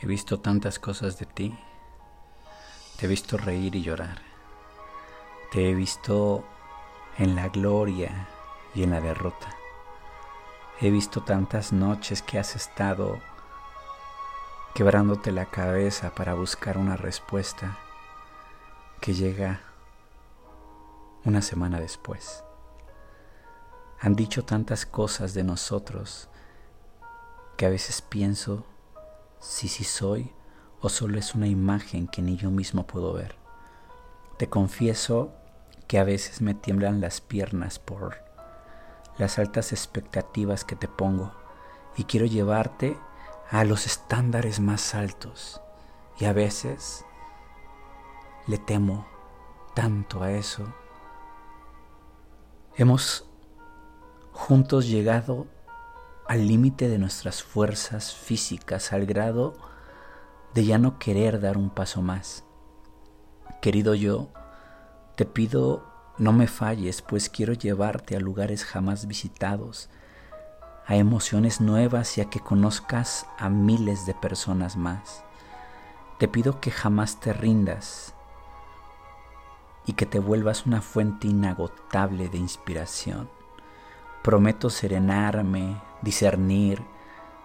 He visto tantas cosas de ti. Te he visto reír y llorar. Te he visto en la gloria y en la derrota. He visto tantas noches que has estado quebrándote la cabeza para buscar una respuesta que llega una semana después. Han dicho tantas cosas de nosotros que a veces pienso si sí soy o solo es una imagen que ni yo mismo puedo ver. Te confieso que a veces me tiemblan las piernas por las altas expectativas que te pongo y quiero llevarte a los estándares más altos y a veces le temo tanto a eso. Hemos juntos llegado al límite de nuestras fuerzas físicas, al grado de ya no querer dar un paso más. Querido yo, te pido no me falles, pues quiero llevarte a lugares jamás visitados, a emociones nuevas y a que conozcas a miles de personas más. Te pido que jamás te rindas y que te vuelvas una fuente inagotable de inspiración. Prometo serenarme, discernir,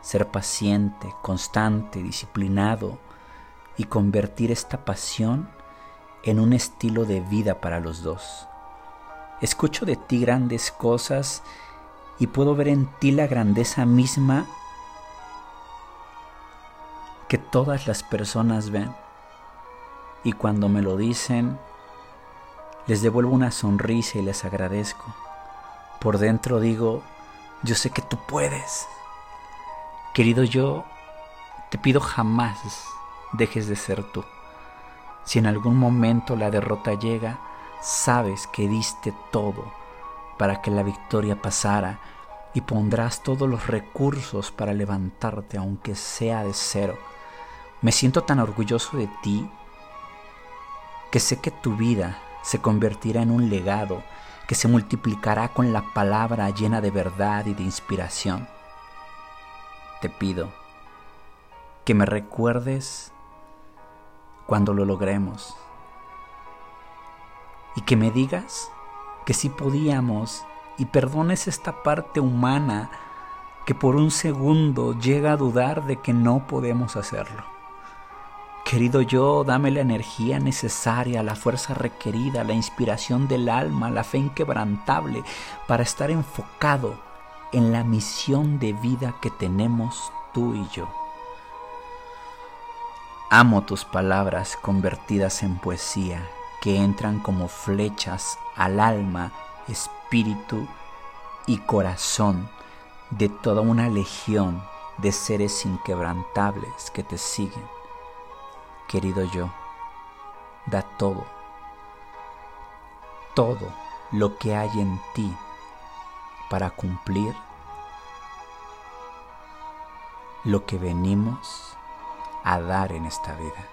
ser paciente, constante, disciplinado y convertir esta pasión en un estilo de vida para los dos. Escucho de ti grandes cosas y puedo ver en ti la grandeza misma que todas las personas ven. Y cuando me lo dicen, les devuelvo una sonrisa y les agradezco. Por dentro digo, yo sé que tú puedes. Querido yo, te pido jamás dejes de ser tú. Si en algún momento la derrota llega, sabes que diste todo para que la victoria pasara y pondrás todos los recursos para levantarte aunque sea de cero. Me siento tan orgulloso de ti que sé que tu vida se convertirá en un legado que se multiplicará con la palabra llena de verdad y de inspiración. Te pido que me recuerdes cuando lo logremos y que me digas que sí podíamos y perdones esta parte humana que por un segundo llega a dudar de que no podemos hacerlo. Querido yo, dame la energía necesaria, la fuerza requerida, la inspiración del alma, la fe inquebrantable para estar enfocado en la misión de vida que tenemos tú y yo. Amo tus palabras convertidas en poesía que entran como flechas al alma, espíritu y corazón de toda una legión de seres inquebrantables que te siguen querido yo, da todo, todo lo que hay en ti para cumplir lo que venimos a dar en esta vida.